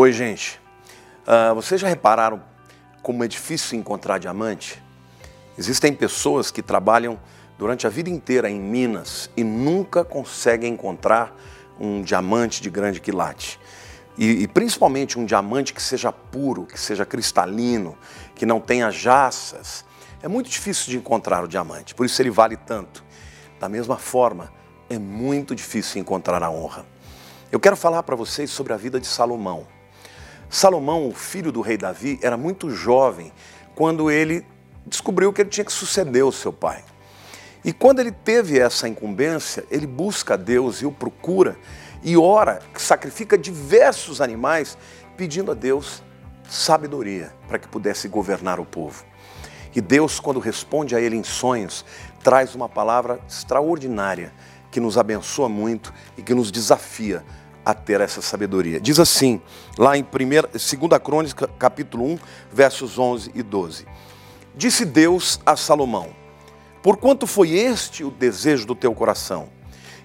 Oi, gente. Uh, vocês já repararam como é difícil encontrar diamante? Existem pessoas que trabalham durante a vida inteira em minas e nunca conseguem encontrar um diamante de grande quilate. E, e, principalmente um diamante que seja puro, que seja cristalino, que não tenha jaças. É muito difícil de encontrar o diamante, por isso ele vale tanto. Da mesma forma, é muito difícil encontrar a honra. Eu quero falar para vocês sobre a vida de Salomão. Salomão, o filho do rei Davi, era muito jovem quando ele descobriu que ele tinha que suceder o seu pai. E quando ele teve essa incumbência, ele busca a Deus e o procura e ora, sacrifica diversos animais, pedindo a Deus sabedoria para que pudesse governar o povo. E Deus, quando responde a ele em sonhos, traz uma palavra extraordinária que nos abençoa muito e que nos desafia a ter essa sabedoria. Diz assim, lá em 2 Crônica, capítulo 1, versos 11 e 12. Disse Deus a Salomão: Porquanto foi este o desejo do teu coração,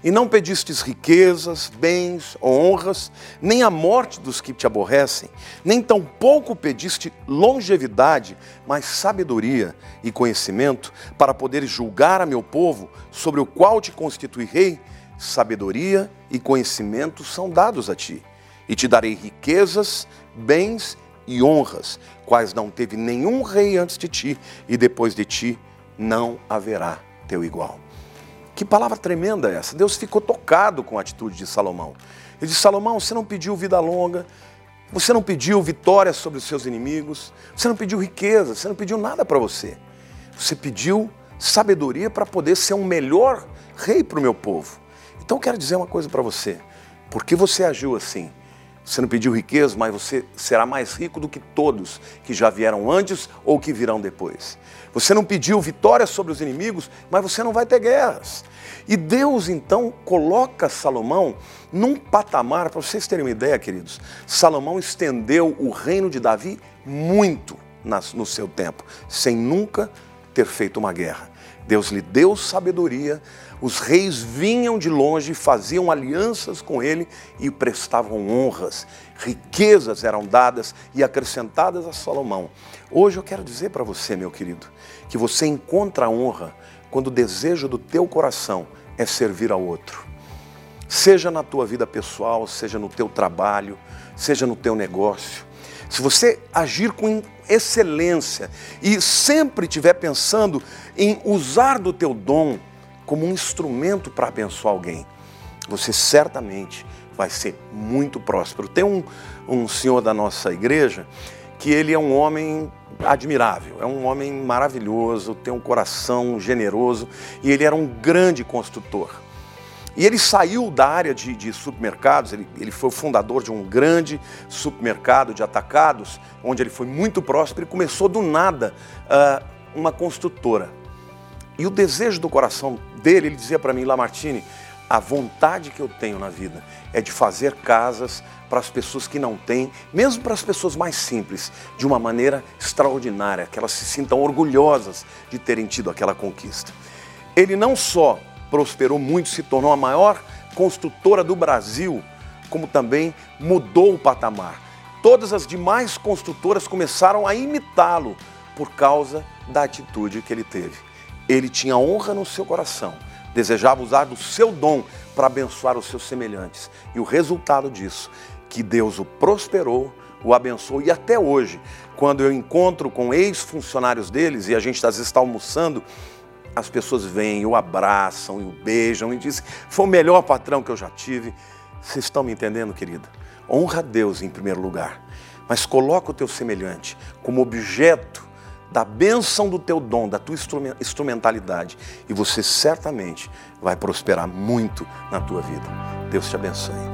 e não pedistes riquezas, bens, honras, nem a morte dos que te aborrecem, nem tampouco pediste longevidade, mas sabedoria e conhecimento, para poderes julgar a meu povo, sobre o qual te constitui rei, sabedoria e conhecimento são dados a ti. E te darei riquezas, bens e honras, quais não teve nenhum rei antes de ti, e depois de ti não haverá teu igual. Que palavra tremenda é essa? Deus ficou tocado com a atitude de Salomão. Ele disse: Salomão, você não pediu vida longa, você não pediu vitória sobre os seus inimigos, você não pediu riqueza, você não pediu nada para você. Você pediu sabedoria para poder ser um melhor rei para o meu povo. Então quero dizer uma coisa para você. Por que você agiu assim? Você não pediu riqueza, mas você será mais rico do que todos que já vieram antes ou que virão depois. Você não pediu vitória sobre os inimigos, mas você não vai ter guerras. E Deus então coloca Salomão num patamar, para vocês terem uma ideia, queridos. Salomão estendeu o reino de Davi muito no seu tempo, sem nunca ter feito uma guerra. Deus lhe deu sabedoria, os reis vinham de longe, faziam alianças com ele e prestavam honras. Riquezas eram dadas e acrescentadas a Salomão. Hoje eu quero dizer para você, meu querido, que você encontra honra quando o desejo do teu coração é servir ao outro. Seja na tua vida pessoal, seja no teu trabalho, seja no teu negócio. Se você agir com excelência e sempre estiver pensando em usar do teu dom como um instrumento para abençoar alguém, você certamente vai ser muito próspero. Tem um, um senhor da nossa igreja que ele é um homem admirável, é um homem maravilhoso, tem um coração generoso e ele era um grande construtor. E ele saiu da área de, de supermercados, ele, ele, foi o fundador de um grande supermercado de atacados, onde ele foi muito próspero e começou do nada uh, uma construtora. E o desejo do coração dele, ele dizia para mim, Lamartine, a vontade que eu tenho na vida é de fazer casas para as pessoas que não têm, mesmo para as pessoas mais simples, de uma maneira extraordinária, que elas se sintam orgulhosas de terem tido aquela conquista. Ele não só prosperou muito, se tornou a maior construtora do Brasil, como também mudou o patamar. Todas as demais construtoras começaram a imitá-lo por causa da atitude que ele teve. Ele tinha honra no seu coração, desejava usar do seu dom para abençoar os seus semelhantes. E o resultado disso, que Deus o prosperou, o abençoou e até hoje, quando eu encontro com ex-funcionários deles e a gente às vezes está almoçando, as pessoas vêm, o abraçam, e o beijam e dizem: foi o melhor patrão que eu já tive. Vocês estão me entendendo, querida? Honra a Deus em primeiro lugar, mas coloca o teu semelhante como objeto da bênção do teu dom, da tua instrumentalidade, e você certamente vai prosperar muito na tua vida. Deus te abençoe.